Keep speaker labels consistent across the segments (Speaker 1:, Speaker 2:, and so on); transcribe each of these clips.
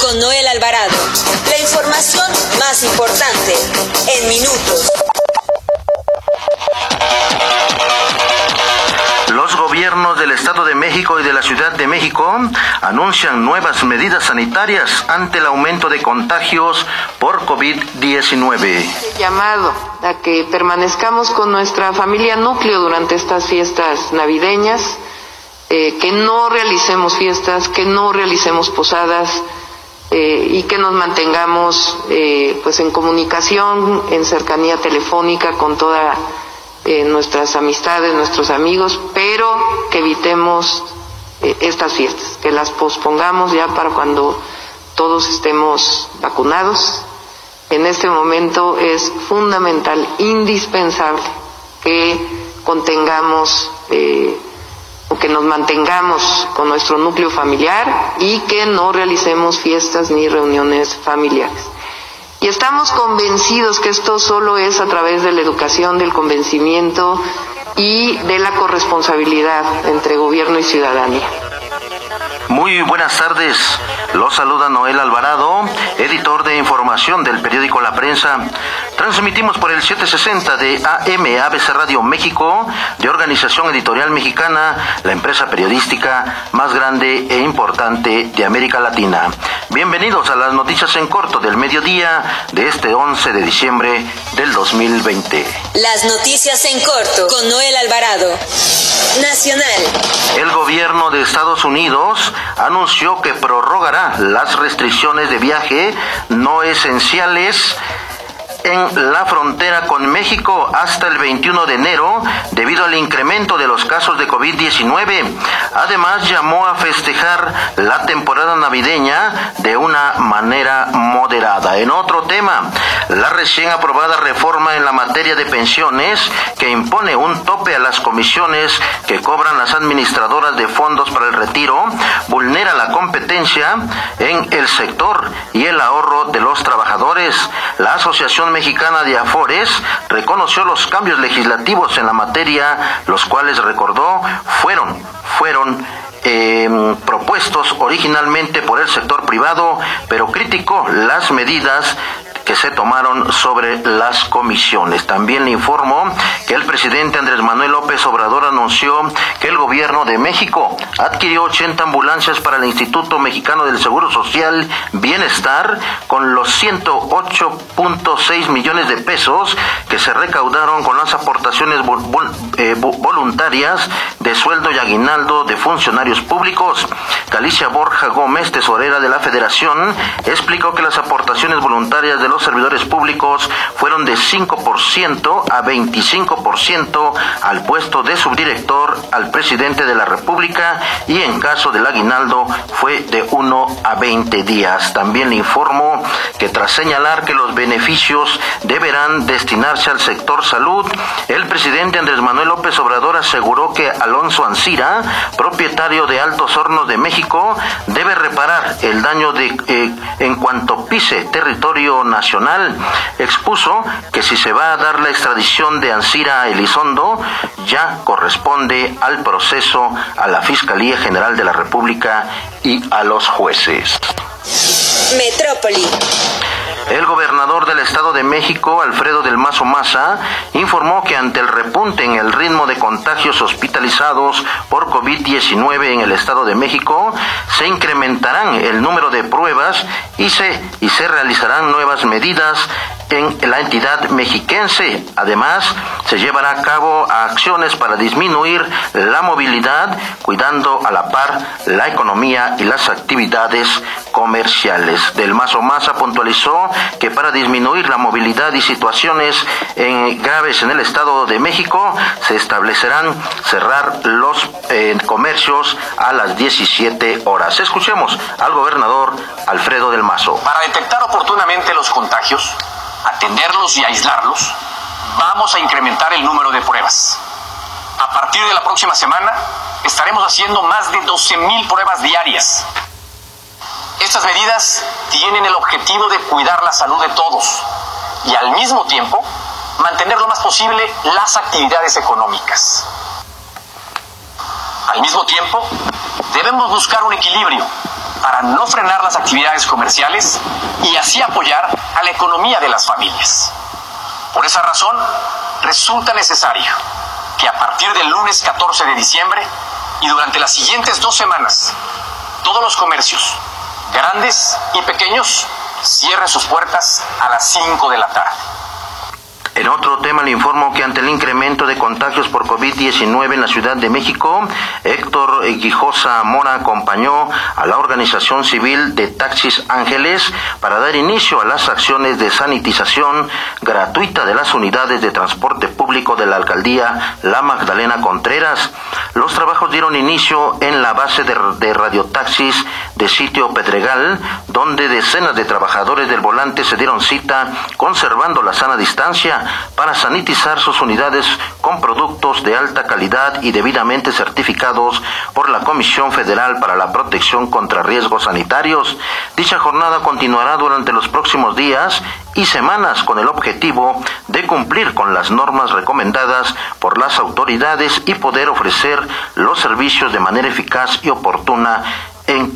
Speaker 1: con Noel Alvarado. La información más importante en minutos.
Speaker 2: Los gobiernos del Estado de México y de la Ciudad de México anuncian nuevas medidas sanitarias ante el aumento de contagios por COVID-19.
Speaker 3: Llamado a que permanezcamos con nuestra familia núcleo durante estas fiestas navideñas, eh, que no realicemos fiestas, que no realicemos posadas eh, y que nos mantengamos eh, pues en comunicación, en cercanía telefónica con todas nuestras amistades, nuestros amigos, pero que evitemos estas fiestas, que las pospongamos ya para cuando todos estemos vacunados. En este momento es fundamental, indispensable que contengamos que nos mantengamos con nuestro núcleo familiar y que no realicemos fiestas ni reuniones familiares. Y estamos convencidos que esto solo es a través de la educación, del convencimiento y de la corresponsabilidad entre gobierno y ciudadanía.
Speaker 2: Muy buenas tardes. Los saluda Noel Alvarado, editor de información del periódico La Prensa. Transmitimos por el 760 de AM ABC Radio México, de Organización Editorial Mexicana, la empresa periodística más grande e importante de América Latina. Bienvenidos a las noticias en corto del mediodía de este 11 de diciembre del 2020.
Speaker 1: Las noticias en corto con Noel Alvarado. Nacional.
Speaker 2: El gobierno de Estados Unidos anunció que prorrogará las restricciones de viaje no esenciales en la frontera con México hasta el 21 de enero debido al incremento de los casos de COVID-19. Además, llamó a festejar la temporada navideña de una manera moderada. En otro tema, la recién aprobada reforma en la materia de pensiones que impone un tope a las comisiones que cobran las administradoras de fondos para el retiro vulnera la competencia en el sector y el ahorro de los trabajadores. La Asociación Mexicana de Afores reconoció los cambios legislativos en la materia, los cuales recordó fueron, fueron em, propuestos originalmente por el sector privado, pero criticó las medidas que se tomaron sobre las comisiones. También le informo que el presidente Andrés Manuel López Obrador anunció que el gobierno de México adquirió 80 ambulancias para el Instituto Mexicano del Seguro Social Bienestar con los 108.6 millones de pesos que se recaudaron con las aportaciones eh, voluntarias de sueldo y aguinaldo de funcionarios públicos. Galicia Borja Gómez, tesorera de la Federación, explicó que las aportaciones voluntarias de los servidores públicos fueron de 5% a 25% al puesto de subdirector al presidente de la República y en caso del aguinaldo fue de 1 a 20 días. También le informo que tras señalar que los beneficios deberán destinarse al sector salud, el presidente Andrés Manuel López Obrador aseguró que Alonso Ancira, propietario de Altos Hornos de México, debe reparar el daño de, eh, en cuanto pise territorio nacional expuso que si se va a dar la extradición de Ansira Elizondo, ya corresponde al proceso a la Fiscalía General de la República y a los jueces.
Speaker 1: Metrópoli.
Speaker 2: El gobernador del Estado de México, Alfredo del Mazo Maza, informó que ante el repunte en el ritmo de contagios hospitalizados por COVID-19 en el Estado de México, se incrementarán el número de pruebas y se, y se realizarán nuevas medidas en la entidad mexiquense. Además, se llevará a cabo acciones para disminuir la movilidad, cuidando a la par la economía y las actividades comerciales. Del Mazo Maza puntualizó que para disminuir la movilidad y situaciones graves en el Estado de México, se establecerán cerrar los eh, comercios a las 17 horas. Escuchemos al gobernador Alfredo del Mazo.
Speaker 4: Para detectar oportunamente los contagios, atenderlos y aislarlos, vamos a incrementar el número de pruebas. A partir de la próxima semana estaremos haciendo más de 12.000 pruebas diarias. Estas medidas tienen el objetivo de cuidar la salud de todos y al mismo tiempo mantener lo más posible las actividades económicas. Al mismo tiempo, debemos buscar un equilibrio para no frenar las actividades comerciales y así apoyar a la economía de las familias. Por esa razón, resulta necesario que a partir del lunes 14 de diciembre y durante las siguientes dos semanas, todos los comercios, grandes y pequeños, cierren sus puertas a las 5 de la tarde.
Speaker 2: En otro tema le informo que ante el incremento de contagios por COVID-19 en la Ciudad de México, Héctor Guijosa Mora acompañó a la organización civil de Taxis Ángeles para dar inicio a las acciones de sanitización gratuita de las unidades de transporte público de la alcaldía La Magdalena Contreras. Los trabajos dieron inicio en la base de, de radiotaxis de sitio Pedregal, donde decenas de trabajadores del volante se dieron cita conservando la sana distancia para sanitizar sus unidades con productos de alta calidad y debidamente certificados por la Comisión Federal para la Protección contra Riesgos Sanitarios. Dicha jornada continuará durante los próximos días y semanas con el objetivo de cumplir con las normas recomendadas por las autoridades y poder ofrecer los servicios de manera eficaz y oportuna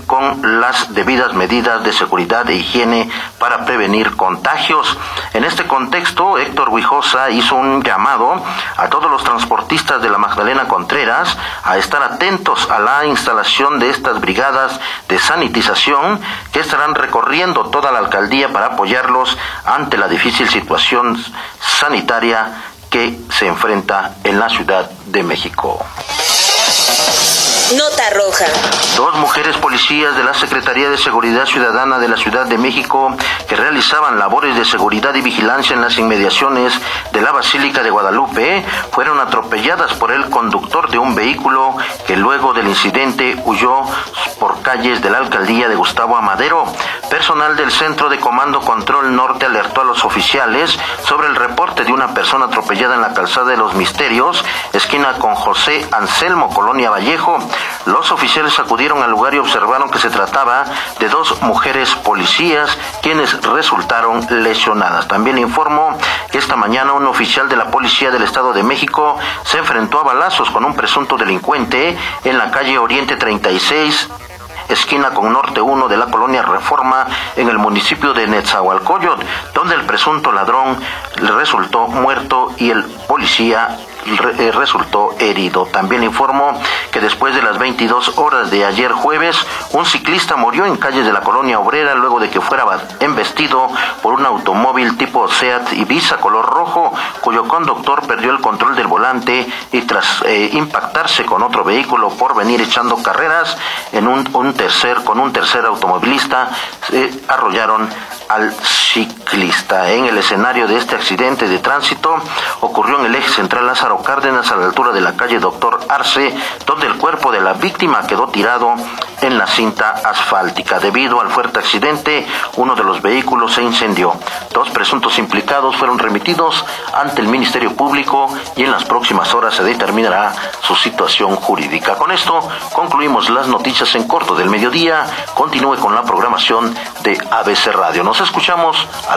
Speaker 2: con las debidas medidas de seguridad e higiene para prevenir contagios. En este contexto, Héctor Huijosa hizo un llamado a todos los transportistas de la Magdalena Contreras a estar atentos a la instalación de estas brigadas de sanitización que estarán recorriendo toda la alcaldía para apoyarlos ante la difícil situación sanitaria que se enfrenta en la Ciudad de México.
Speaker 1: Nota roja.
Speaker 2: Dos mujeres policías de la Secretaría de Seguridad Ciudadana de la Ciudad de México que realizaban labores de seguridad y vigilancia en las inmediaciones de la Basílica de Guadalupe fueron atropelladas por el conductor de un vehículo que luego del incidente huyó por calles de la alcaldía de Gustavo Amadero. Personal del Centro de Comando Control Norte alertó a los oficiales sobre el reporte de una persona atropellada en la calzada de los Misterios, esquina con José Anselmo, Colonia Vallejo. Los oficiales acudieron al lugar y observaron que se trataba de dos mujeres policías quienes resultaron lesionadas. También informó que esta mañana un oficial de la Policía del Estado de México se enfrentó a balazos con un presunto delincuente en la calle Oriente 36 esquina con Norte 1 de la colonia Reforma en el municipio de Netzahualcoyot, donde el presunto ladrón resultó muerto y el policía eh, resultó herido. También informó que después de las 22 horas de ayer jueves, un ciclista murió en calles de la colonia obrera luego de que fuera embestido por un automóvil tipo Seat Ibiza color rojo, cuyo conductor perdió el control del volante y tras eh, impactarse con otro vehículo por venir echando carreras en un, tercer con un tercer automovilista, se arrollaron al ciclista. En el escenario de este accidente de tránsito ocurrió en el eje central Lázaro Cárdenas a la altura de la calle Doctor Arce, donde el cuerpo de la víctima quedó tirado en la cinta asfáltica. Debido al fuerte accidente, uno de los vehículos se incendió. Dos presuntos implicados fueron remitidos ante el Ministerio Público y en las próximas horas se determinará su situación jurídica. Con esto concluimos las noticias en corto del mediodía. Continúe con la programación de ABC Radio. Nos escuchamos a